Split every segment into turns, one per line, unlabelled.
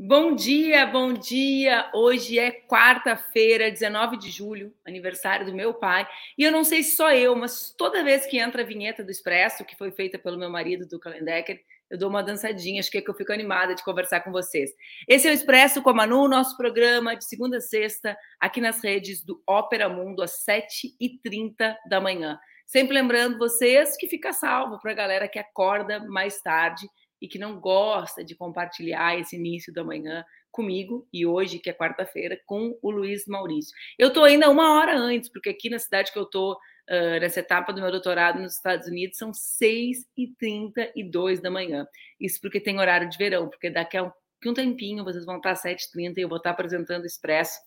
Bom dia, bom dia. Hoje é quarta-feira, 19 de julho, aniversário do meu pai. E eu não sei se só eu, mas toda vez que entra a vinheta do Expresso, que foi feita pelo meu marido, do Kalendecker, eu dou uma dançadinha, acho que é que eu fico animada de conversar com vocês. Esse é o Expresso com a Manu, nosso programa de segunda a sexta, aqui nas redes do Ópera Mundo, às 7h30 da manhã. Sempre lembrando vocês que fica salvo para a galera que acorda mais tarde e que não gosta de compartilhar esse início da manhã comigo e hoje, que é quarta-feira, com o Luiz Maurício. Eu estou ainda uma hora antes, porque aqui na cidade que eu estou, uh, nessa etapa do meu doutorado nos Estados Unidos, são 6h32 da manhã. Isso porque tem horário de verão, porque daqui a um, um tempinho vocês vão estar às 7h30 e eu vou estar apresentando o Expresso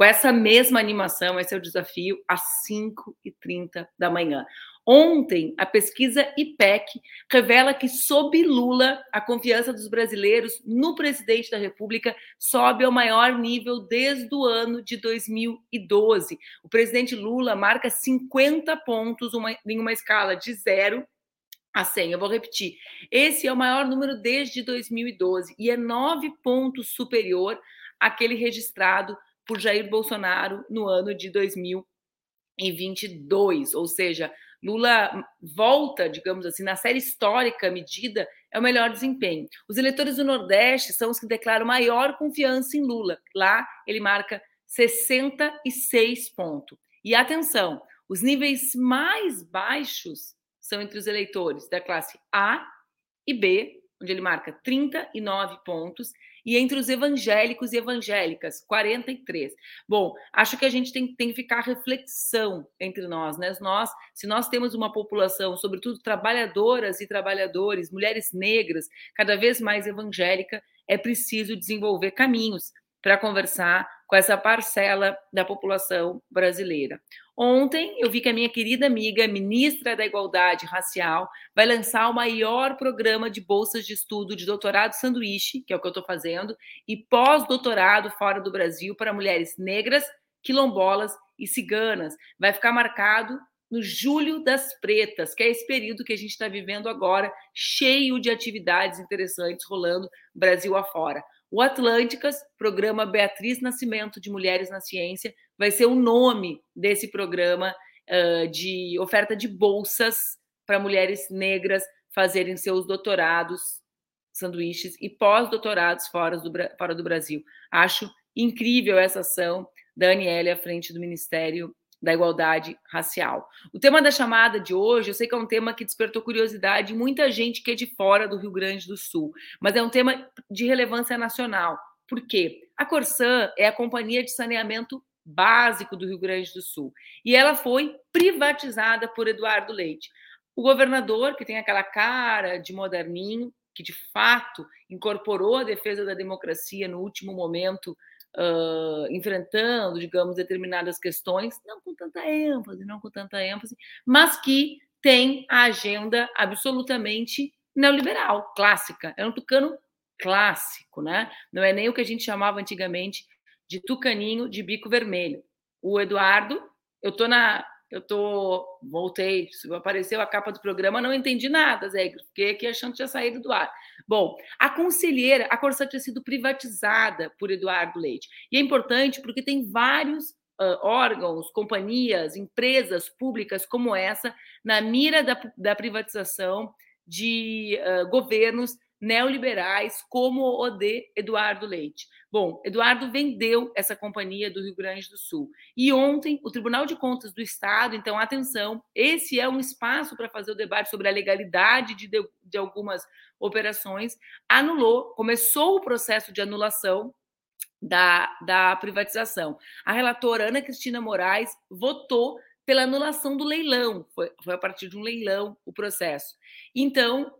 com essa mesma animação, esse é o desafio, às 5h30 da manhã. Ontem, a pesquisa IPEC revela que, sob Lula, a confiança dos brasileiros no presidente da República sobe ao maior nível desde o ano de 2012. O presidente Lula marca 50 pontos uma, em uma escala de zero a 100. Eu vou repetir. Esse é o maior número desde 2012 e é nove pontos superior àquele registrado por Jair Bolsonaro no ano de 2022, ou seja, Lula volta, digamos assim, na série histórica medida, é o melhor desempenho. Os eleitores do Nordeste são os que declaram maior confiança em Lula. Lá ele marca 66 pontos. E atenção, os níveis mais baixos são entre os eleitores da classe A e B, onde ele marca 39 pontos, e entre os evangélicos e evangélicas, 43. Bom, acho que a gente tem, tem que ficar reflexão entre nós, né? Nós, se nós temos uma população, sobretudo trabalhadoras e trabalhadores, mulheres negras, cada vez mais evangélica, é preciso desenvolver caminhos para conversar com essa parcela da população brasileira. Ontem eu vi que a minha querida amiga, ministra da Igualdade Racial, vai lançar o maior programa de bolsas de estudo de doutorado sanduíche, que é o que eu estou fazendo, e pós-doutorado fora do Brasil para mulheres negras, quilombolas e ciganas. Vai ficar marcado no Julho das Pretas, que é esse período que a gente está vivendo agora, cheio de atividades interessantes rolando Brasil afora. O Atlânticas, programa Beatriz Nascimento de Mulheres na Ciência, vai ser o nome desse programa uh, de oferta de bolsas para mulheres negras fazerem seus doutorados, sanduíches e pós-doutorados fora do, fora do Brasil. Acho incrível essa ação da Aniele à frente do Ministério da igualdade racial. O tema da chamada de hoje, eu sei que é um tema que despertou curiosidade em muita gente que é de fora do Rio Grande do Sul, mas é um tema de relevância nacional. Por quê? A Corsan é a companhia de saneamento básico do Rio Grande do Sul e ela foi privatizada por Eduardo Leite. O governador, que tem aquela cara de moderninho, que de fato incorporou a defesa da democracia no último momento uh, enfrentando, digamos, determinadas questões, não com tanta ênfase, não com tanta ênfase, mas que tem a agenda absolutamente neoliberal, clássica. É um tucano clássico, né? Não é nem o que a gente chamava antigamente de tucaninho de bico vermelho. O Eduardo, eu tô na eu tô, voltei, apareceu a capa do programa, não entendi nada, Zé, fiquei aqui achando que tinha saído do ar. Bom, a conselheira, a Corsã tinha sido privatizada por Eduardo Leite. E é importante porque tem vários uh, órgãos, companhias, empresas públicas como essa na mira da, da privatização de uh, governos neoliberais como o de Eduardo Leite. Bom, Eduardo vendeu essa companhia do Rio Grande do Sul. E ontem, o Tribunal de Contas do Estado, então, atenção, esse é um espaço para fazer o debate sobre a legalidade de, de algumas operações, anulou, começou o processo de anulação da, da privatização. A relatora Ana Cristina Moraes votou pela anulação do leilão, foi, foi a partir de um leilão o processo. Então,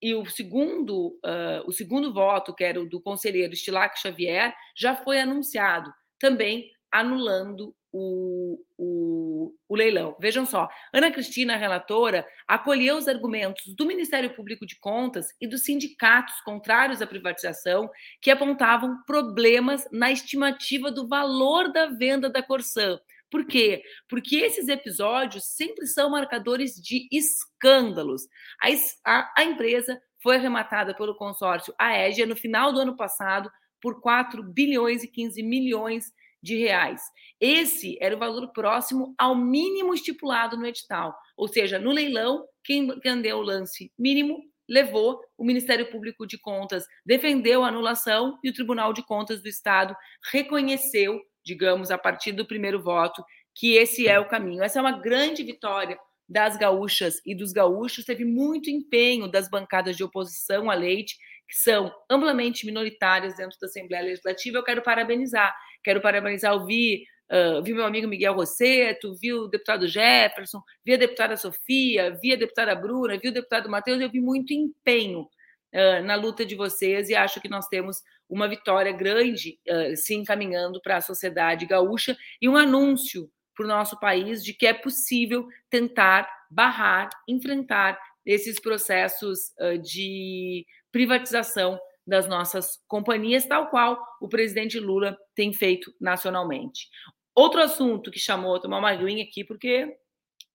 e o segundo, uh, o segundo voto, que era o do conselheiro Estilac Xavier, já foi anunciado também anulando o, o, o, leilão. Vejam só, Ana Cristina, relatora, acolheu os argumentos do Ministério Público de Contas e dos sindicatos contrários à privatização, que apontavam problemas na estimativa do valor da venda da Corsã. Por quê? Porque esses episódios sempre são marcadores de escândalos. A, a, a empresa foi arrematada pelo consórcio Aégia no final do ano passado por 4 bilhões e 15 milhões de reais. Esse era o valor próximo ao mínimo estipulado no edital, ou seja, no leilão, quem vendeu o lance mínimo levou, o Ministério Público de Contas defendeu a anulação e o Tribunal de Contas do Estado reconheceu, digamos, a partir do primeiro voto, que esse é o caminho. Essa é uma grande vitória das gaúchas e dos gaúchos, teve muito empenho das bancadas de oposição à leite, que são amplamente minoritárias dentro da Assembleia Legislativa. Eu quero parabenizar Quero parabenizar, o vi, uh, vi meu amigo Miguel Rosseto, vi o deputado Jefferson, vi a deputada Sofia, vi a deputada Bruna, vi o deputado Matheus, eu vi muito empenho uh, na luta de vocês e acho que nós temos uma vitória grande uh, se encaminhando para a sociedade gaúcha e um anúncio para o nosso país de que é possível tentar barrar, enfrentar esses processos de privatização das nossas companhias, tal qual o presidente Lula tem feito nacionalmente. Outro assunto que chamou, tomar uma aguinha aqui, porque,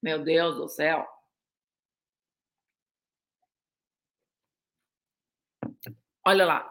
meu Deus do céu. Olha lá.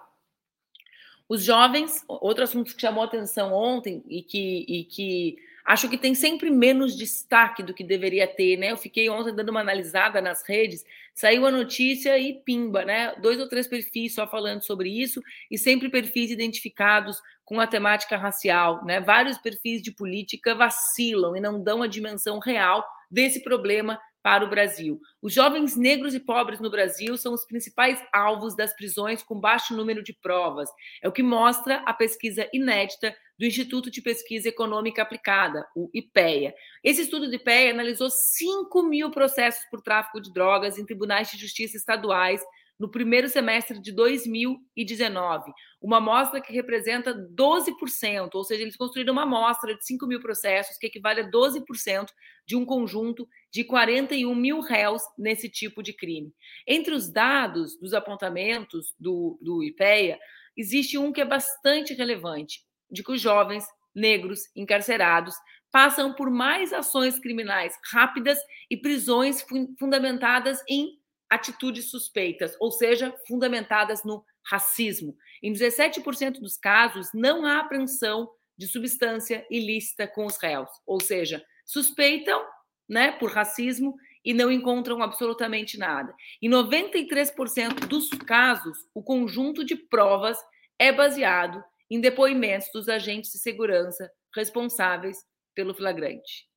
Os jovens, outro assunto que chamou atenção ontem e que, e que acho que tem sempre menos destaque do que deveria ter, né? Eu fiquei ontem dando uma analisada nas redes, saiu a notícia e pimba, né? Dois ou três perfis só falando sobre isso e sempre perfis identificados com a temática racial, né? Vários perfis de política vacilam e não dão a dimensão real desse problema para o Brasil. Os jovens negros e pobres no Brasil são os principais alvos das prisões com baixo número de provas. É o que mostra a pesquisa inédita do Instituto de Pesquisa Econômica Aplicada, o IPEA. Esse estudo do IPEA analisou 5 mil processos por tráfico de drogas em tribunais de justiça estaduais no primeiro semestre de 2019, uma amostra que representa 12%, ou seja, eles construíram uma amostra de 5 mil processos, que equivale a 12% de um conjunto de 41 mil réus nesse tipo de crime. Entre os dados dos apontamentos do, do IPEA, existe um que é bastante relevante, de que os jovens negros encarcerados passam por mais ações criminais rápidas e prisões fundamentadas em atitudes suspeitas, ou seja, fundamentadas no racismo. Em 17% dos casos, não há apreensão de substância ilícita com os réus, ou seja, suspeitam né, por racismo e não encontram absolutamente nada. Em 93% dos casos, o conjunto de provas é baseado em depoimentos dos agentes de segurança responsáveis pelo flagrante.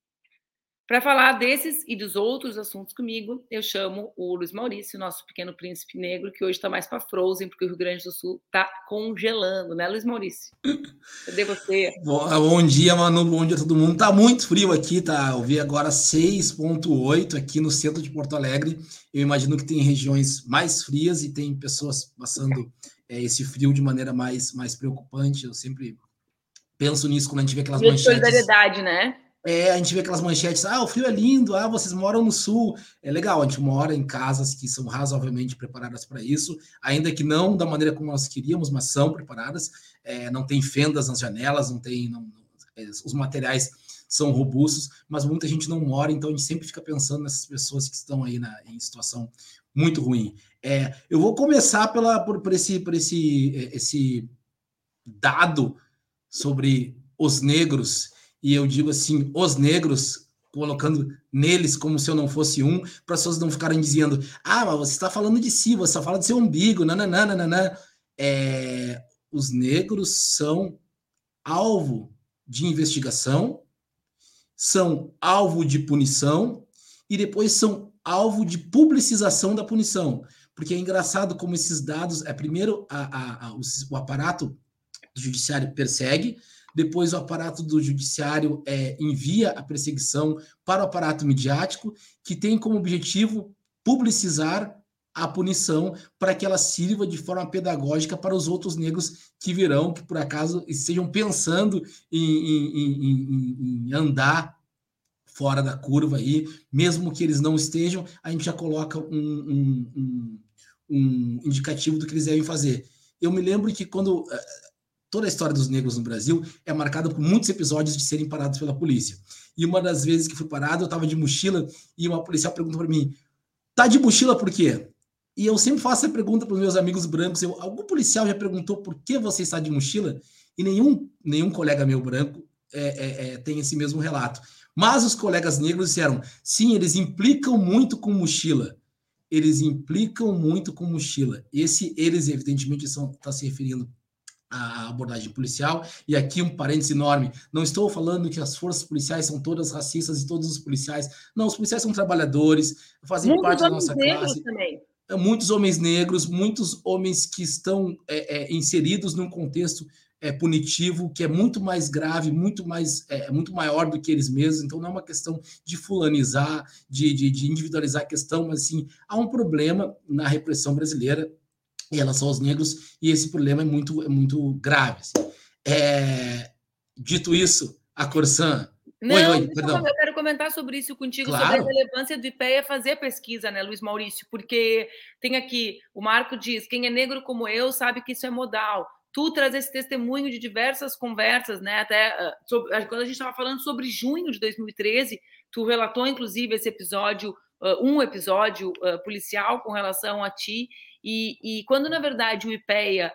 Para falar desses e dos outros assuntos comigo, eu chamo o Luiz Maurício, nosso pequeno príncipe negro, que hoje está mais para Frozen, porque o Rio Grande do Sul está congelando, né, Luiz Maurício? Cadê você?
Bom, bom, dia, Manu, bom dia a todo mundo. Tá muito frio aqui, tá? Eu vi agora 6,8 aqui no centro de Porto Alegre. Eu imagino que tem regiões mais frias e tem pessoas passando é, esse frio de maneira mais, mais preocupante. Eu sempre penso nisso quando a gente vê aquelas manchetes.
solidariedade, né?
É, a gente vê aquelas manchetes, ah, o frio é lindo, ah, vocês moram no sul. É legal, a gente mora em casas que são razoavelmente preparadas para isso, ainda que não da maneira como nós queríamos, mas são preparadas. É, não tem fendas nas janelas, não tem. Não, é, os materiais são robustos, mas muita gente não mora, então a gente sempre fica pensando nessas pessoas que estão aí na, em situação muito ruim. É, eu vou começar pela, por, por, esse, por esse, é, esse dado sobre os negros e eu digo assim, os negros, colocando neles como se eu não fosse um, para as pessoas não ficarem dizendo, ah, mas você está falando de si, você está falando do seu umbigo, nananã. É, os negros são alvo de investigação, são alvo de punição e depois são alvo de publicização da punição. Porque é engraçado como esses dados, é primeiro a, a, a, o, o aparato judiciário persegue, depois o aparato do judiciário é, envia a perseguição para o aparato midiático, que tem como objetivo publicizar a punição para que ela sirva de forma pedagógica para os outros negros que virão, que por acaso estejam pensando em, em, em, em andar fora da curva aí, mesmo que eles não estejam, a gente já coloca um, um, um, um indicativo do que eles devem fazer. Eu me lembro que quando eh, toda a história dos negros no Brasil é marcada por muitos episódios de serem parados pela polícia. E uma das vezes que fui parado, eu estava de mochila e uma policial perguntou para mim: "Tá de mochila por quê?" E eu sempre faço essa pergunta para os meus amigos brancos. Eu, algum policial já perguntou por que você está de mochila? E nenhum, nenhum colega meu branco é, é, é, tem esse mesmo relato. Mas os colegas negros disseram: sim, eles implicam muito com mochila. Eles implicam muito com mochila. Esse, eles, evidentemente, estão tá se referindo à abordagem policial. E aqui um parênteses enorme: não estou falando que as forças policiais são todas racistas e todos os policiais. Não, os policiais são trabalhadores, fazem Muitos parte da nossa classe. Também muitos homens negros, muitos homens que estão é, é, inseridos num contexto é, punitivo que é muito mais grave, muito mais é, muito maior do que eles mesmos. Então não é uma questão de fulanizar, de, de, de individualizar a questão, mas sim há um problema na repressão brasileira em relação aos negros e esse problema é muito é muito grave. Assim. É, dito isso, a Corsan
não, oi, oi, perdão. eu quero comentar sobre isso contigo, claro. sobre a relevância do IPEA fazer pesquisa, né, Luiz Maurício? Porque tem aqui, o Marco diz, quem é negro como eu sabe que isso é modal. Tu traz esse testemunho de diversas conversas, né? Até uh, sobre, quando a gente estava falando sobre junho de 2013, tu relatou, inclusive, esse episódio, uh, um episódio uh, policial com relação a ti, e, e quando, na verdade, o IPEA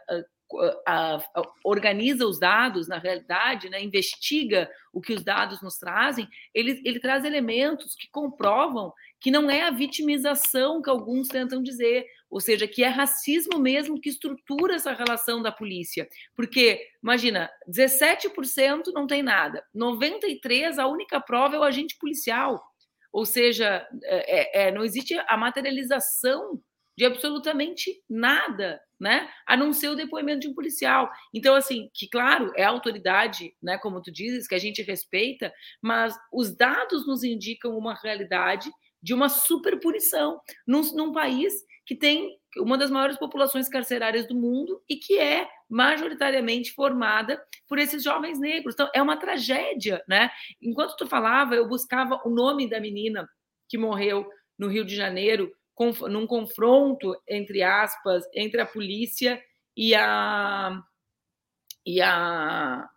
a, a, organiza os dados, na realidade, né, investiga o que os dados nos trazem, ele, ele traz elementos que comprovam que não é a vitimização que alguns tentam dizer, ou seja, que é racismo mesmo que estrutura essa relação da polícia. Porque, imagina, 17% não tem nada, 93% a única prova é o agente policial. Ou seja, é, é, não existe a materialização de absolutamente nada né? A não ser o depoimento de um policial. Então, assim, que claro, é autoridade, né? Como tu dizes, que a gente respeita, mas os dados nos indicam uma realidade de uma superpunição num, num país que tem uma das maiores populações carcerárias do mundo e que é majoritariamente formada por esses jovens negros. Então, é uma tragédia, né? Enquanto tu falava, eu buscava o nome da menina que morreu no Rio de Janeiro num confronto, entre aspas, entre a polícia e a, e a,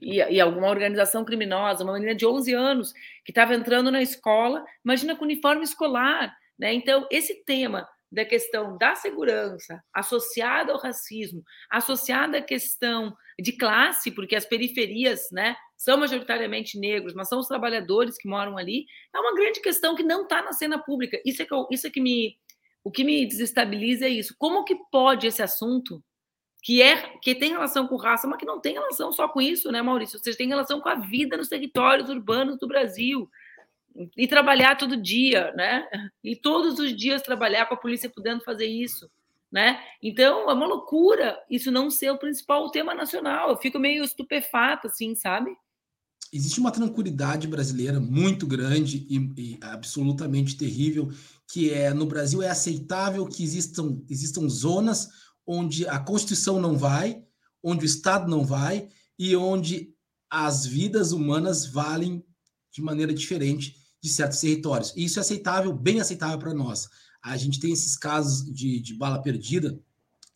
e, e, alguma organização criminosa, uma menina de 11 anos que estava entrando na escola, imagina com uniforme escolar, né? Então, esse tema da questão da segurança associada ao racismo, associada à questão de classe, porque as periferias, né, são majoritariamente negros, mas são os trabalhadores que moram ali, é uma grande questão que não está na cena pública. Isso é que, eu, isso é que me. O que me desestabiliza é isso. Como que pode esse assunto, que é que tem relação com raça, mas que não tem relação só com isso, né, Maurício? Seja, tem relação com a vida nos territórios urbanos do Brasil. E trabalhar todo dia, né? E todos os dias trabalhar com a polícia podendo fazer isso né? Então é uma loucura isso não ser o principal tema nacional. Eu fico meio estupefata, assim, sabe?
Existe uma tranquilidade brasileira muito grande e, e, absolutamente terrível, que é no Brasil é aceitável que existam, existam zonas onde a Constituição não vai, onde o Estado não vai e onde as vidas humanas valem de maneira diferente de certos territórios. E isso é aceitável, bem aceitável para nós. A gente tem esses casos de, de bala perdida,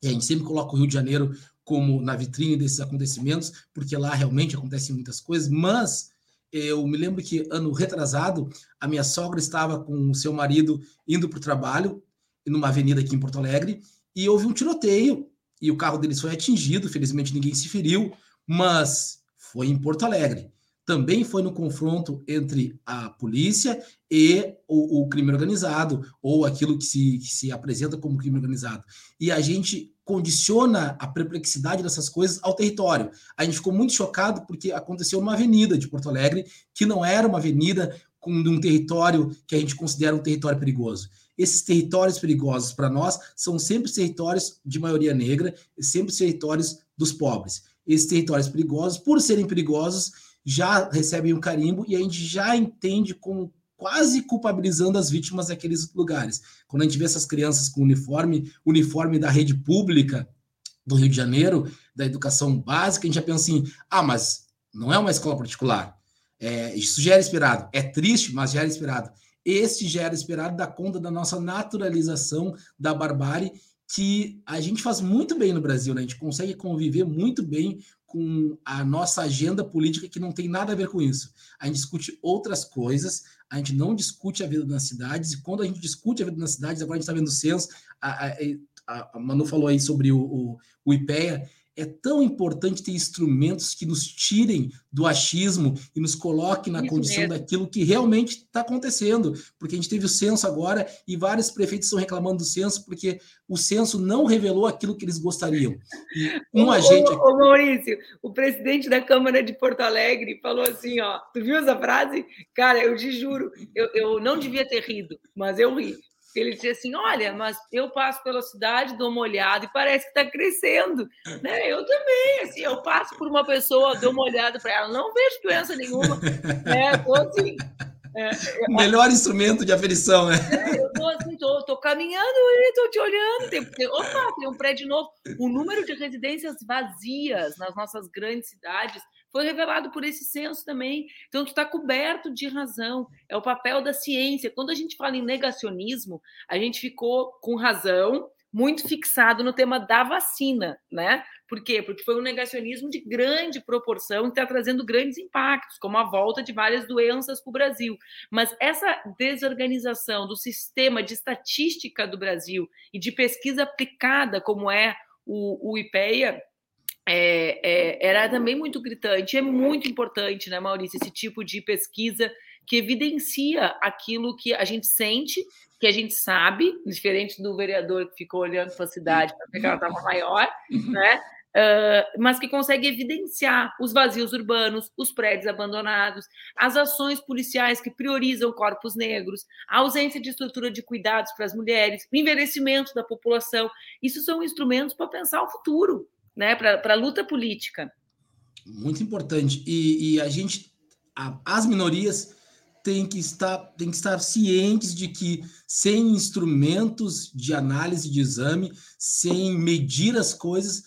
e a gente sempre coloca o Rio de Janeiro como na vitrine desses acontecimentos, porque lá realmente acontecem muitas coisas, mas eu me lembro que ano retrasado, a minha sogra estava com o seu marido indo para o trabalho, numa avenida aqui em Porto Alegre, e houve um tiroteio, e o carro deles foi atingido, felizmente ninguém se feriu, mas foi em Porto Alegre. Também foi no confronto entre a polícia e o, o crime organizado, ou aquilo que se, que se apresenta como crime organizado. E a gente condiciona a perplexidade dessas coisas ao território. A gente ficou muito chocado porque aconteceu numa avenida de Porto Alegre, que não era uma avenida com um território que a gente considera um território perigoso. Esses territórios perigosos para nós são sempre territórios de maioria negra, sempre territórios dos pobres. Esses territórios perigosos, por serem perigosos, já recebem um carimbo e a gente já entende como quase culpabilizando as vítimas daqueles lugares. Quando a gente vê essas crianças com uniforme, uniforme da rede pública do Rio de Janeiro, da educação básica, a gente já pensa assim: ah, mas não é uma escola particular. É, isso já era esperado. É triste, mas já era esperado. Este já era esperado da conta da nossa naturalização da barbárie, que a gente faz muito bem no Brasil, né? A gente consegue conviver muito bem com a nossa agenda política que não tem nada a ver com isso. A gente discute outras coisas, a gente não discute a vida nas cidades, e quando a gente discute a vida nas cidades, agora a gente está vendo o censo, a, a, a, Manu falou aí sobre o, o, o IPEA, é tão importante ter instrumentos que nos tirem do achismo e nos coloquem na Isso condição mesmo. daquilo que realmente está acontecendo. Porque a gente teve o censo agora e vários prefeitos estão reclamando do censo porque o censo não revelou aquilo que eles gostariam.
E um agente. Ô, ô, Maurício, o presidente da Câmara de Porto Alegre falou assim: ó, tu viu essa frase? Cara, eu te juro, eu, eu não devia ter rido, mas eu ri. Ele dizia assim: Olha, mas eu passo pela cidade, dou uma olhada e parece que está crescendo. Né? Eu também, assim, eu passo por uma pessoa, dou uma olhada para ela, não vejo doença nenhuma. Né? Tô assim.
É, Melhor instrumento de aferição, né?
É, eu tô assim, tô, tô caminhando e tô te olhando. Tem, tem, opa, tem um prédio novo. O número de residências vazias nas nossas grandes cidades foi revelado por esse censo também. Então, tu está coberto de razão. É o papel da ciência. Quando a gente fala em negacionismo, a gente ficou com razão muito fixado no tema da vacina, né? Por quê? Porque foi um negacionismo de grande proporção que está trazendo grandes impactos, como a volta de várias doenças para o Brasil. Mas essa desorganização do sistema de estatística do Brasil e de pesquisa aplicada, como é o, o IPEA, é, é, era também muito gritante. É muito importante, né, Maurício, esse tipo de pesquisa que evidencia aquilo que a gente sente, que a gente sabe, diferente do vereador que ficou olhando para a cidade para ver que ela estava maior, né? Uh, mas que consegue evidenciar os vazios urbanos, os prédios abandonados, as ações policiais que priorizam corpos negros, a ausência de estrutura de cuidados para as mulheres, o envelhecimento da população. Isso são instrumentos para pensar o futuro, né, para a luta política.
Muito importante. E, e a gente, a, as minorias têm que estar, têm que estar cientes de que sem instrumentos de análise de exame, sem medir as coisas,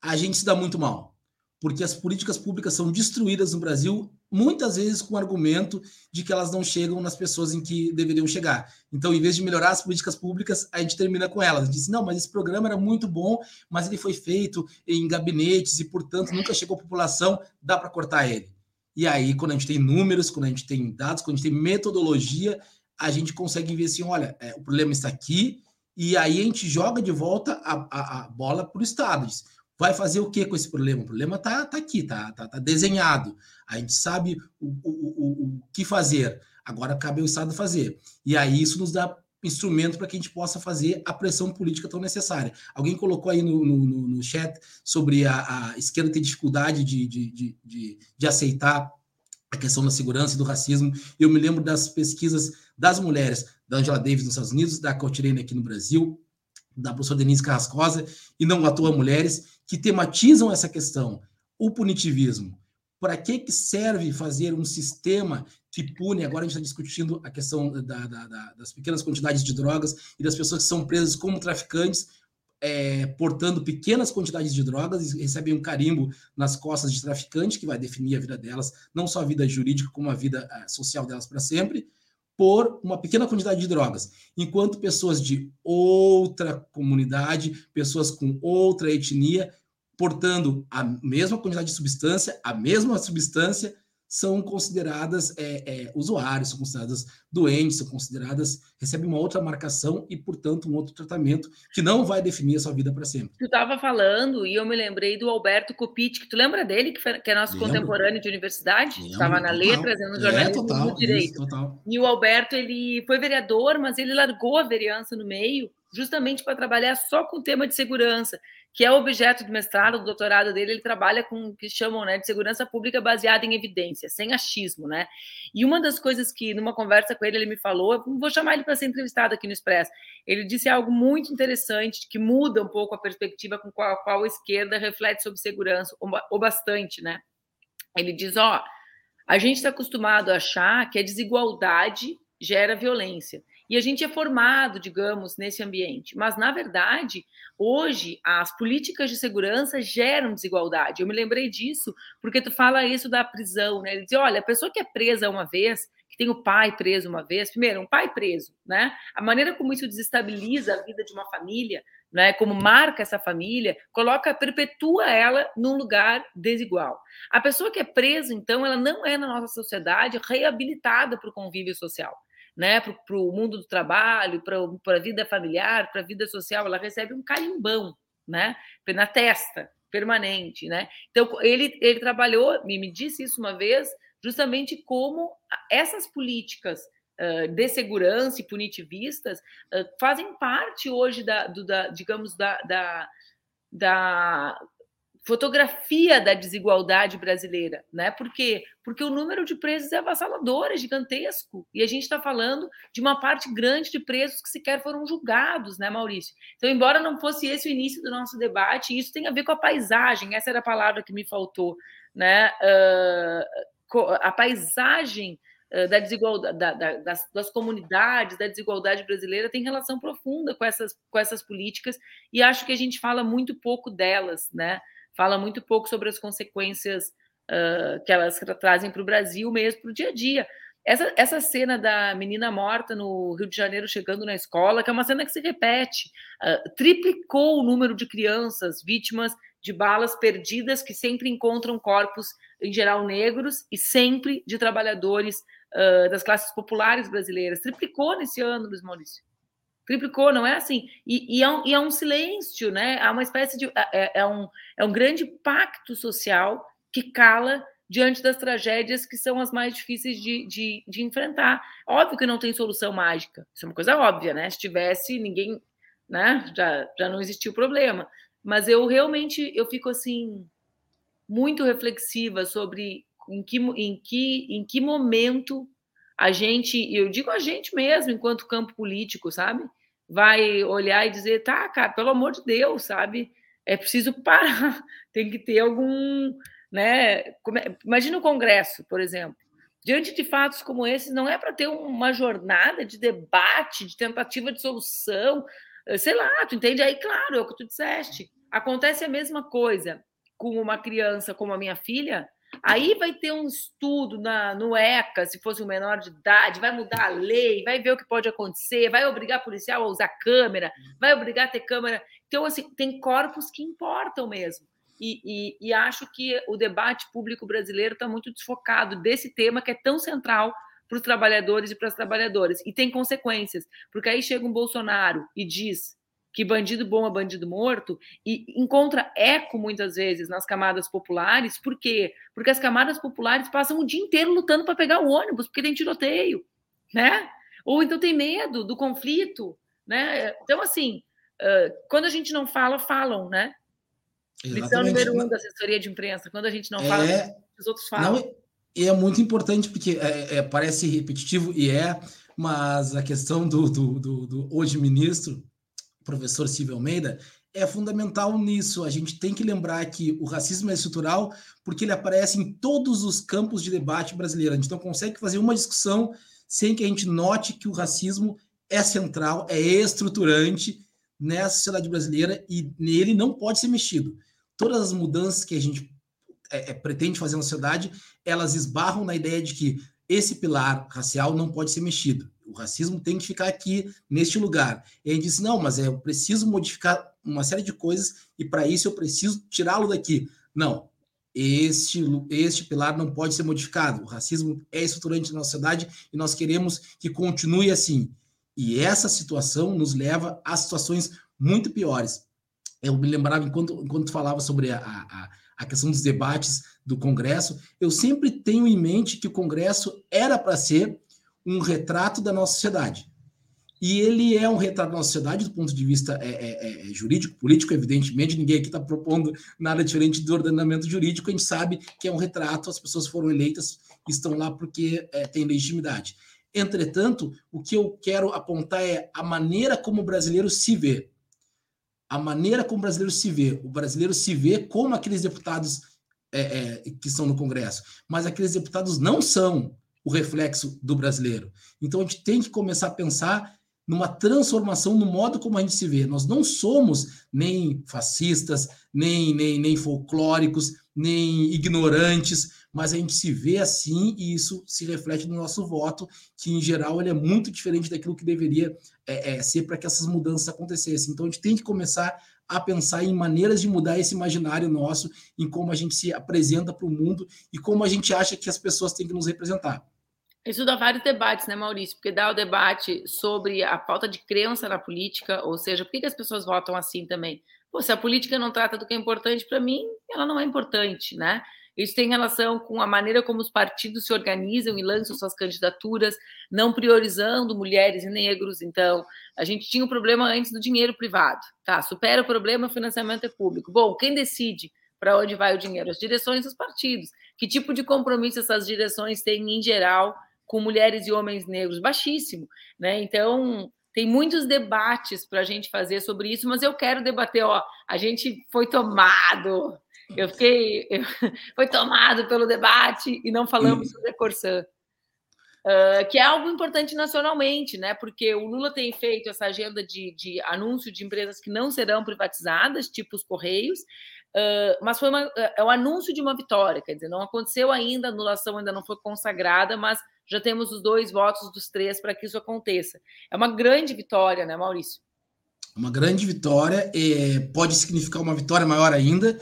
a gente se dá muito mal. Porque as políticas públicas são destruídas no Brasil muitas vezes com o argumento de que elas não chegam nas pessoas em que deveriam chegar. Então, em vez de melhorar as políticas públicas, a gente termina com elas. Diz, não, mas esse programa era muito bom, mas ele foi feito em gabinetes e, portanto, nunca chegou à população, dá para cortar ele. E aí, quando a gente tem números, quando a gente tem dados, quando a gente tem metodologia, a gente consegue ver assim, olha, é, o problema está aqui, e aí a gente joga de volta a, a, a bola para o Estado. Diz, vai fazer o que com esse problema? O problema está tá aqui, está tá, tá desenhado. A gente sabe o, o, o, o que fazer. Agora cabe ao Estado fazer. E aí isso nos dá instrumento para que a gente possa fazer a pressão política tão necessária. Alguém colocou aí no, no, no chat sobre a, a, esquerda ter dificuldade de, de, de, de, aceitar a questão da segurança e do racismo. Eu me lembro das pesquisas das mulheres, da Angela Davis nos Estados Unidos, da Cotirene aqui no Brasil, da professora Denise Carrascosa, e não à toa mulheres, que tematizam essa questão, o punitivismo. Para que, que serve fazer um sistema que pune? Agora a gente está discutindo a questão da, da, da, das pequenas quantidades de drogas e das pessoas que são presas como traficantes, é, portando pequenas quantidades de drogas e recebem um carimbo nas costas de traficante, que vai definir a vida delas, não só a vida jurídica, como a vida a, social delas para sempre, por uma pequena quantidade de drogas. Enquanto pessoas de outra comunidade, pessoas com outra etnia, portando a mesma quantidade de substância, a mesma substância, são consideradas é, é, usuários, são consideradas doentes, são consideradas, recebem uma outra marcação e, portanto, um outro tratamento que não vai definir a sua vida para sempre.
Tu estava falando e eu me lembrei do Alberto Copit, que tu lembra dele, que, foi, que é nosso Lembro. contemporâneo de universidade? Estava na letras, no jornalismo é, total, direito. Isso, e o Alberto, ele foi vereador, mas ele largou a vereança no meio justamente para trabalhar só com o tema de segurança que é o objeto do mestrado, do doutorado dele, ele trabalha com o que chamam né, de segurança pública baseada em evidência, sem achismo, né? E uma das coisas que, numa conversa com ele, ele me falou, vou chamar ele para ser entrevistado aqui no Expresso, ele disse algo muito interessante, que muda um pouco a perspectiva com qual, qual a esquerda reflete sobre segurança, ou bastante, né? Ele diz, ó, a gente está acostumado a achar que a desigualdade gera violência. E a gente é formado, digamos, nesse ambiente. Mas, na verdade, hoje, as políticas de segurança geram desigualdade. Eu me lembrei disso porque tu fala isso da prisão, né? Ele diz, olha, a pessoa que é presa uma vez, que tem o pai preso uma vez, primeiro, um pai preso, né? A maneira como isso desestabiliza a vida de uma família, né, como marca essa família, coloca, perpetua ela num lugar desigual. A pessoa que é presa, então, ela não é na nossa sociedade reabilitada para o convívio social né, para o mundo do trabalho, para a vida familiar, para a vida social, ela recebe um carimbão, né, na testa, permanente, né? Então ele ele trabalhou, me, me disse isso uma vez, justamente como essas políticas uh, de segurança e punitivistas uh, fazem parte hoje da, do, da digamos da, da, da fotografia da desigualdade brasileira, né? Por quê? Porque o número de presos é avassalador, é gigantesco. E a gente está falando de uma parte grande de presos que sequer foram julgados, né, Maurício? Então, embora não fosse esse o início do nosso debate, isso tem a ver com a paisagem, essa era a palavra que me faltou, né? Uh, a paisagem da desigualdade da, da, das, das, comunidades, da desigualdade brasileira tem relação profunda com essas, com essas políticas e acho que a gente fala muito pouco delas, né? Fala muito pouco sobre as consequências uh, que elas trazem para o Brasil mesmo, para o dia a dia. Essa, essa cena da menina morta no Rio de Janeiro chegando na escola, que é uma cena que se repete, uh, triplicou o número de crianças vítimas de balas perdidas que sempre encontram corpos, em geral negros, e sempre de trabalhadores uh, das classes populares brasileiras. Triplicou nesse ano, Luiz Maurício triplicou, não é assim? E, e, é, um, e é um silêncio, né? Há uma espécie de. É, é, é, um, é um grande pacto social que cala diante das tragédias que são as mais difíceis de, de, de, enfrentar. Óbvio que não tem solução mágica, isso é uma coisa óbvia, né? Se tivesse, ninguém, né? Já, já não existia o problema. Mas eu realmente eu fico assim muito reflexiva sobre em que, em que, em que momento a gente, eu digo a gente mesmo, enquanto campo político, sabe? Vai olhar e dizer, tá, cara, pelo amor de Deus, sabe? É preciso parar, tem que ter algum, né? Imagina o Congresso, por exemplo. Diante de fatos como esses, não é para ter uma jornada de debate, de tentativa de solução, eh, sei lá, tu entende? Aí, claro, é o que tu disseste. Acontece a mesma coisa com uma criança como a minha filha, Aí vai ter um estudo na, no ECA, se fosse um menor de idade, vai mudar a lei, vai ver o que pode acontecer, vai obrigar policial a usar câmera, vai obrigar a ter câmera. Então, assim, tem corpos que importam mesmo. E, e, e acho que o debate público brasileiro está muito desfocado desse tema que é tão central para os trabalhadores e para as trabalhadoras. E tem consequências, porque aí chega um Bolsonaro e diz que bandido bom é bandido morto, e encontra eco muitas vezes nas camadas populares, por quê? Porque as camadas populares passam o dia inteiro lutando para pegar o ônibus, porque tem tiroteio, né? Ou então tem medo do conflito, né? Então, assim, quando a gente não fala, falam, né? Lição número um da assessoria de imprensa, quando a gente não fala, é... os outros falam. Não,
e é muito importante, porque é, é, parece repetitivo, e é, mas a questão do, do, do, do hoje ministro, professor Silvio Almeida, é fundamental nisso. A gente tem que lembrar que o racismo é estrutural porque ele aparece em todos os campos de debate brasileiro. A gente não consegue fazer uma discussão sem que a gente note que o racismo é central, é estruturante nessa sociedade brasileira e nele não pode ser mexido. Todas as mudanças que a gente é, é, pretende fazer na sociedade, elas esbarram na ideia de que esse pilar racial não pode ser mexido o racismo tem que ficar aqui, neste lugar. E ele disse: não, mas eu preciso modificar uma série de coisas e para isso eu preciso tirá-lo daqui. Não, este, este pilar não pode ser modificado. O racismo é estruturante na sociedade e nós queremos que continue assim. E essa situação nos leva a situações muito piores. Eu me lembrava, enquanto, enquanto falava sobre a, a, a questão dos debates do Congresso, eu sempre tenho em mente que o Congresso era para ser um retrato da nossa sociedade. E ele é um retrato da nossa sociedade do ponto de vista é, é, é, jurídico, político, evidentemente, ninguém aqui está propondo nada diferente do ordenamento jurídico, a gente sabe que é um retrato, as pessoas foram eleitas, estão lá porque é, têm legitimidade. Entretanto, o que eu quero apontar é a maneira como o brasileiro se vê. A maneira como o brasileiro se vê. O brasileiro se vê como aqueles deputados é, é, que estão no Congresso, mas aqueles deputados não são o reflexo do brasileiro. Então a gente tem que começar a pensar numa transformação no modo como a gente se vê. Nós não somos nem fascistas, nem, nem, nem folclóricos, nem ignorantes, mas a gente se vê assim e isso se reflete no nosso voto, que em geral ele é muito diferente daquilo que deveria é, é, ser para que essas mudanças acontecessem. Então a gente tem que começar a pensar em maneiras de mudar esse imaginário nosso, em como a gente se apresenta para o mundo e como a gente acha que as pessoas têm que nos representar.
Isso dá vários debates, né, Maurício? Porque dá o debate sobre a falta de crença na política, ou seja, por que, as pessoas votam assim também? Pô, se a política não trata do que é importante para mim, ela não é importante, né? Isso tem relação com a maneira como os partidos se organizam e lançam suas candidaturas, não priorizando mulheres e negros. Então, a gente tinha um problema antes do dinheiro privado. Tá, supera o problema, o financiamento é público. Bom, quem decide para onde vai o dinheiro? As direções dos partidos. Que tipo de compromisso essas direções têm, em geral, com mulheres e homens negros baixíssimo, né? Então tem muitos debates para a gente fazer sobre isso, mas eu quero debater. Ó, a gente foi tomado, eu fiquei, eu, foi tomado pelo debate e não falamos sobre a Corsã. Uh, que é algo importante nacionalmente, né? Porque o Lula tem feito essa agenda de, de anúncio de empresas que não serão privatizadas, tipo os Correios, uh, mas foi uma, é o anúncio de uma vitória, quer dizer, não aconteceu ainda, a anulação ainda não foi consagrada, mas já temos os dois votos dos três para que isso aconteça. É uma grande vitória, né, Maurício?
Uma grande vitória, é, pode significar uma vitória maior ainda.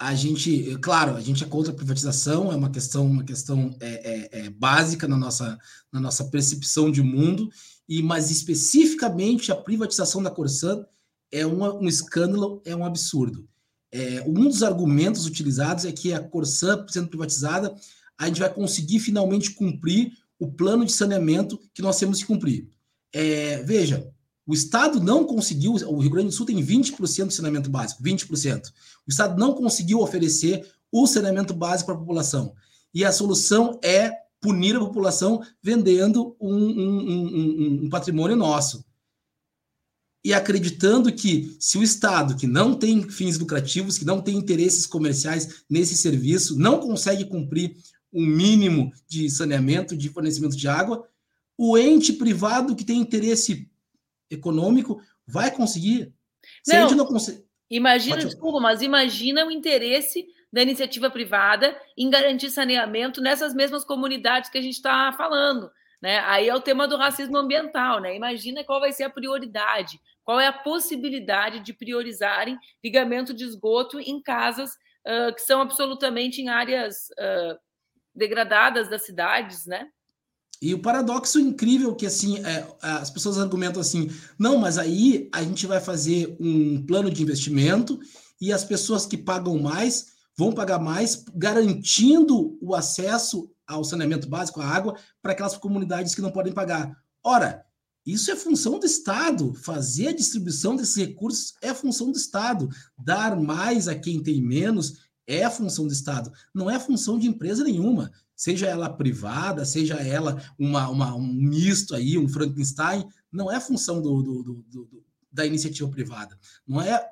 A gente, claro, a gente é contra a privatização, é uma questão, uma questão é, é, é básica na nossa, na nossa percepção de mundo, e mas especificamente a privatização da Corsan é uma, um escândalo, é um absurdo. É, um dos argumentos utilizados é que a Corsan sendo privatizada, a gente vai conseguir finalmente cumprir o plano de saneamento que nós temos que cumprir. É, veja, o Estado não conseguiu, o Rio Grande do Sul tem 20% de saneamento básico, 20%. O Estado não conseguiu oferecer o saneamento básico para a população. E a solução é punir a população vendendo um, um, um, um patrimônio nosso. E acreditando que se o Estado, que não tem fins lucrativos, que não tem interesses comerciais nesse serviço, não consegue cumprir um mínimo de saneamento, de fornecimento de água, o ente privado que tem interesse econômico vai conseguir.
Se não, a gente não consegue. Imagina, Pode... desculpa, mas imagina o interesse da iniciativa privada em garantir saneamento nessas mesmas comunidades que a gente está falando. Né? Aí é o tema do racismo ambiental. Né? Imagina qual vai ser a prioridade, qual é a possibilidade de priorizarem ligamento de esgoto em casas uh, que são absolutamente em áreas uh, degradadas das cidades, né?
E o paradoxo incrível que assim é, as pessoas argumentam assim, não, mas aí a gente vai fazer um plano de investimento e as pessoas que pagam mais vão pagar mais, garantindo o acesso ao saneamento básico, à água, para aquelas comunidades que não podem pagar. Ora, isso é função do Estado. Fazer a distribuição desses recursos é função do Estado. Dar mais a quem tem menos é a função do Estado, não é a função de empresa nenhuma, seja ela privada, seja ela uma, uma um misto aí, um Frankenstein, não é a função do, do, do, do, da iniciativa privada. Não é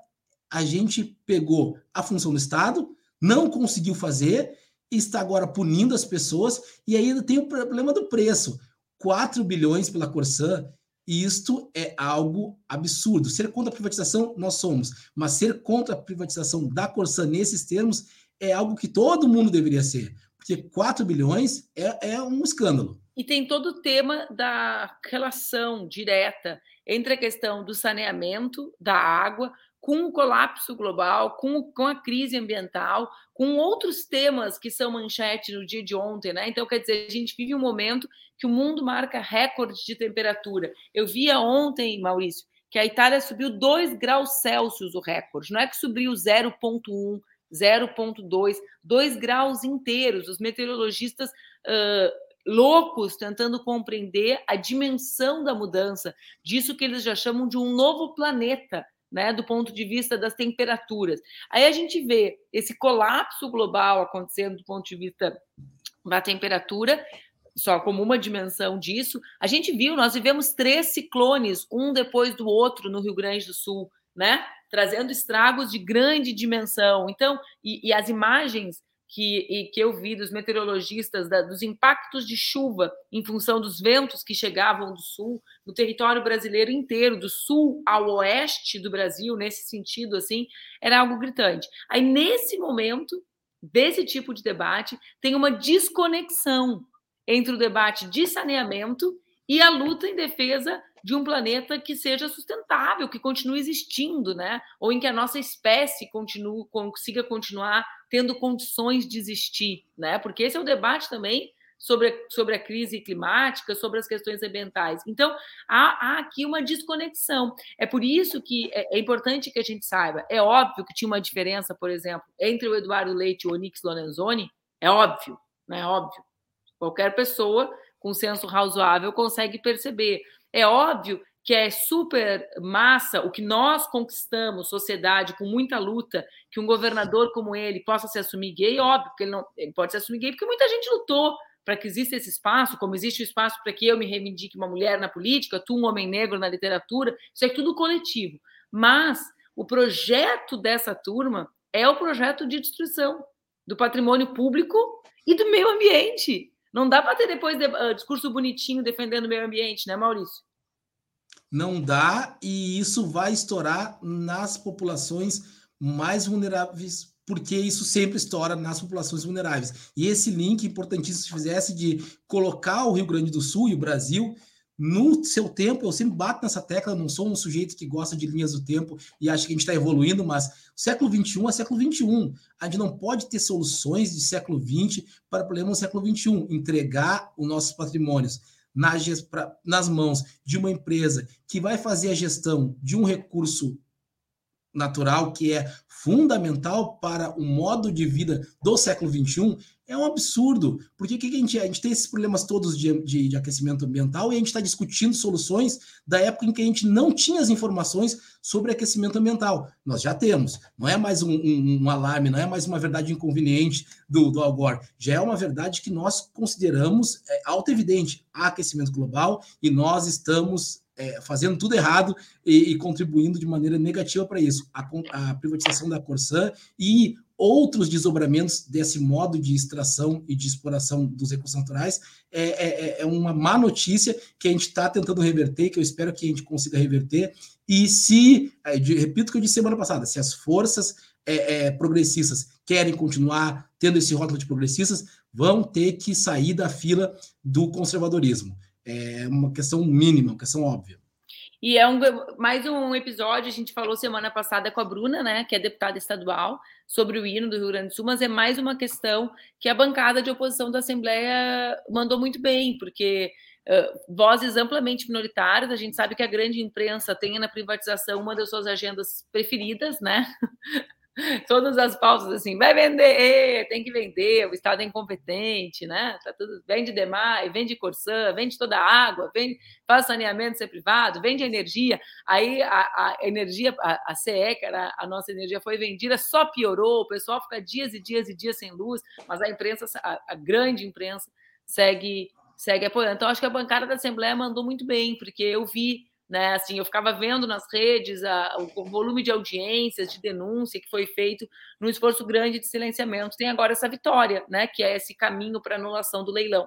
a gente pegou a função do Estado, não conseguiu fazer, está agora punindo as pessoas, e ainda tem o problema do preço. 4 bilhões pela Corsã, isto é algo absurdo. Ser contra a privatização, nós somos, mas ser contra a privatização da Corsã nesses termos é algo que todo mundo deveria ser, porque 4 bilhões é, é um escândalo.
E tem todo o tema da relação direta entre a questão do saneamento, da água, com o colapso global, com, com a crise ambiental, com outros temas que são manchete no dia de ontem, né? Então, quer dizer, a gente vive um momento que o mundo marca recorde de temperatura. Eu via ontem, Maurício, que a Itália subiu 2 graus Celsius o recorde, não é que subiu 0,1, 0,2, 2 graus inteiros. Os meteorologistas uh, loucos tentando compreender a dimensão da mudança, disso que eles já chamam de um novo planeta né, do ponto de vista das temperaturas. Aí a gente vê esse colapso global acontecendo do ponto de vista da temperatura, só como uma dimensão disso. A gente viu, nós vivemos três ciclones, um depois do outro, no Rio Grande do Sul, né? Trazendo estragos de grande dimensão. Então, e, e as imagens que, que eu vi dos meteorologistas da, dos impactos de chuva em função dos ventos que chegavam do sul, no território brasileiro inteiro, do sul ao oeste do Brasil, nesse sentido, assim, era algo gritante. Aí, nesse momento desse tipo de debate, tem uma desconexão entre o debate de saneamento e a luta em defesa de um planeta que seja sustentável, que continue existindo, né? Ou em que a nossa espécie continue, consiga continuar tendo condições de existir, né? Porque esse é o debate também sobre, sobre a crise climática, sobre as questões ambientais. Então, há, há aqui uma desconexão. É por isso que é, é, importante que a gente saiba. É óbvio que tinha uma diferença, por exemplo, entre o Eduardo Leite e o Onix Lorenzoni, é óbvio, né? É óbvio. Qualquer pessoa com senso razoável consegue perceber. É óbvio que é super massa o que nós conquistamos, sociedade, com muita luta, que um governador como ele possa se assumir gay, óbvio, porque ele, não, ele pode se assumir gay, porque muita gente lutou para que exista esse espaço, como existe o espaço para que eu me reivindique uma mulher na política, tu um homem negro na literatura, isso é tudo coletivo. Mas o projeto dessa turma é o projeto de destruição do patrimônio público e do meio ambiente. Não dá para ter depois de, uh, discurso bonitinho defendendo o meio ambiente, né, Maurício?
Não dá, e isso vai estourar nas populações mais vulneráveis, porque isso sempre estoura nas populações vulneráveis. E esse link importantíssimo se fizesse de colocar o Rio Grande do Sul e o Brasil no seu tempo, eu sempre bato nessa tecla, não sou um sujeito que gosta de linhas do tempo e acha que a gente está evoluindo, mas século XXI é século XXI. A gente não pode ter soluções de século XX para problemas do século XXI. Entregar os nossos patrimônios nas, nas mãos de uma empresa que vai fazer a gestão de um recurso natural que é fundamental para o modo de vida do século XXI é um absurdo. Porque que, a, gente, a gente tem esses problemas todos de, de, de aquecimento ambiental e a gente está discutindo soluções da época em que a gente não tinha as informações sobre aquecimento ambiental. Nós já temos. Não é mais um, um, um alarme, não é mais uma verdade inconveniente do, do Al Gore. Já é uma verdade que nós consideramos é, auto-evidente. Há aquecimento global e nós estamos é, fazendo tudo errado e, e, contribuindo de maneira negativa para isso. A, a, privatização da Corsã e outros desdobramentos desse modo de extração e de exploração dos recursos naturais é, é, é, é uma má notícia que a gente está tentando reverter, que eu espero que a gente consiga reverter. E se, é, repito o que eu disse semana passada, se as forças é, é, progressistas querem continuar tendo esse rótulo de progressistas, vão ter que sair da fila do conservadorismo. É uma questão mínima, uma questão óbvia.
E é um, mais um episódio, a gente falou semana passada com a Bruna, né, que é deputada estadual, sobre o hino do Rio Grande do Sul, mas é mais uma questão que a bancada de oposição da Assembleia mandou muito bem, porque uh, vozes amplamente minoritárias, a gente sabe que a grande imprensa tem na privatização uma das suas agendas preferidas, né? todas as pautas assim, vai vender, tem que vender, o Estado é incompetente, né? Tá tudo, vende demais, vende Corsã, vende toda a água, vende, faz saneamento ser privado, vende energia. Aí a, a energia, a, a CE, que era a nossa energia, foi vendida, só piorou, o pessoal fica dias e dias e dias sem luz, mas a imprensa, a, a grande imprensa, segue, segue apoiando. Então, acho que a bancada da Assembleia mandou muito bem, porque eu vi né? Assim, eu ficava vendo nas redes a, o volume de audiências, de denúncia que foi feito num esforço grande de silenciamento. Tem agora essa vitória, né? Que é esse caminho para anulação do leilão.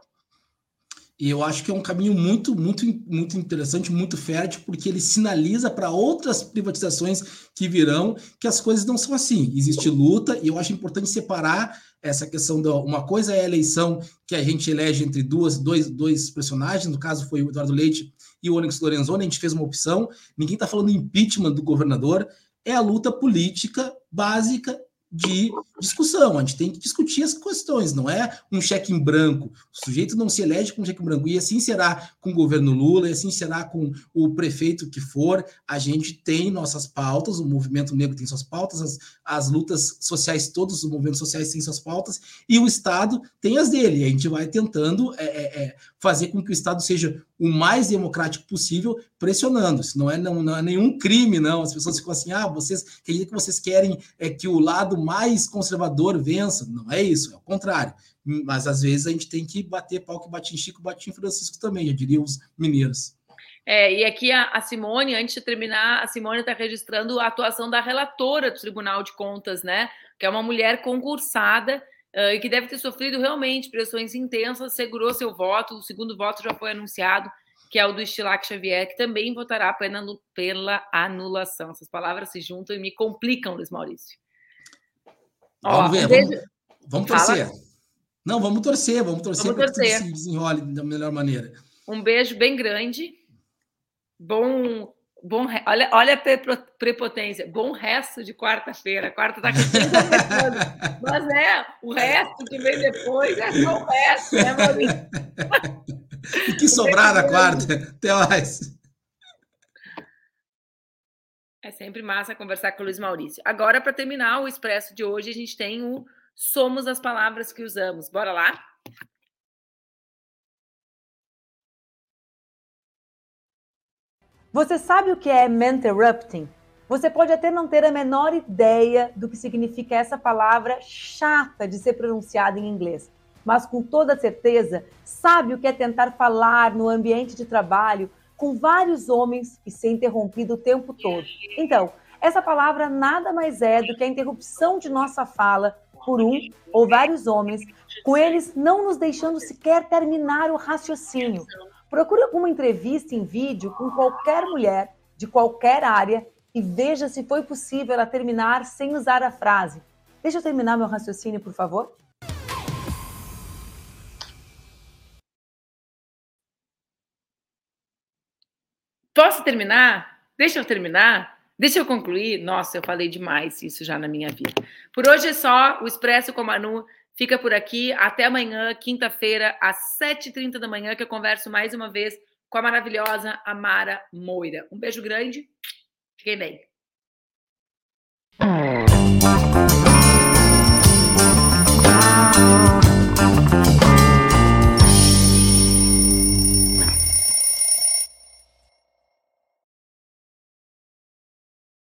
E eu acho que é um caminho muito, muito, muito interessante, muito fértil, porque ele sinaliza para outras privatizações que virão que as coisas não são assim. Existe luta, e eu acho importante separar essa questão da. Uma coisa é a eleição que a gente elege entre duas, dois, dois personagens, no caso foi o Eduardo Leite e o Onyx Lorenzoni, a gente fez uma opção, ninguém está falando impeachment do governador, é a luta política básica de discussão. A gente tem que discutir as questões, não é um cheque em branco. O sujeito não se elege com um cheque em branco. E assim será com o governo Lula, e assim será com o prefeito que for. A gente tem nossas pautas, o movimento negro tem suas pautas, as, as lutas sociais, todos os movimentos sociais têm suas pautas, e o Estado tem as dele. A gente vai tentando é, é, é fazer com que o Estado seja o mais democrático possível, pressionando. Isso não é, não, não é nenhum crime, não. As pessoas ficam assim, ah, vocês, que vocês querem é que o lado mais conservador vença. Não é isso, é o contrário. Mas às vezes a gente tem que bater pau que bate em Chico, bate em Francisco também, já diriam os mineiros.
É, e aqui a, a, Simone, antes de terminar, a Simone está registrando a atuação da relatora do Tribunal de Contas, né? Que é uma mulher concursada e que deve ter sofrido realmente pressões intensas, segurou seu voto. O segundo voto já foi anunciado, que é o do Estilac Xavier, que também votará pela anulação. Essas palavras se juntam e me complicam, Luiz Maurício.
Vamos Ó, ver, vamos, vamos torcer. Não, vamos torcer, vamos torcer para que tudo se desenrole da melhor maneira.
Um beijo bem grande. Bom Bom, olha, olha a prepotência. Bom resto de quarta-feira. Quarta tá Mas é, o resto que vem depois é só o resto, né, Maurício?
E que sobrar na quarta. Até mais.
É sempre massa conversar com o Luiz Maurício. Agora, para terminar o expresso de hoje, a gente tem o Somos as Palavras que Usamos. Bora lá?
Você sabe o que é interrupting? Você pode até não ter a menor ideia do que significa essa palavra chata de ser pronunciada em inglês, mas com toda certeza sabe o que é tentar falar no ambiente de trabalho com vários homens e ser interrompido o tempo todo. Então, essa palavra nada mais é do que a interrupção de nossa fala por um ou vários homens, com eles não nos deixando sequer terminar o raciocínio Procure alguma entrevista em vídeo com qualquer mulher de qualquer área e veja se foi possível ela terminar sem usar a frase. Deixa eu terminar meu raciocínio, por favor.
Posso terminar? Deixa eu terminar? Deixa eu concluir. Nossa, eu falei demais isso já na minha vida. Por hoje é só. O Expresso com a Manu Fica por aqui. Até amanhã, quinta-feira, às 7h30 da manhã, que eu converso mais uma vez com a maravilhosa Amara Moira. Um beijo grande. Fiquem bem.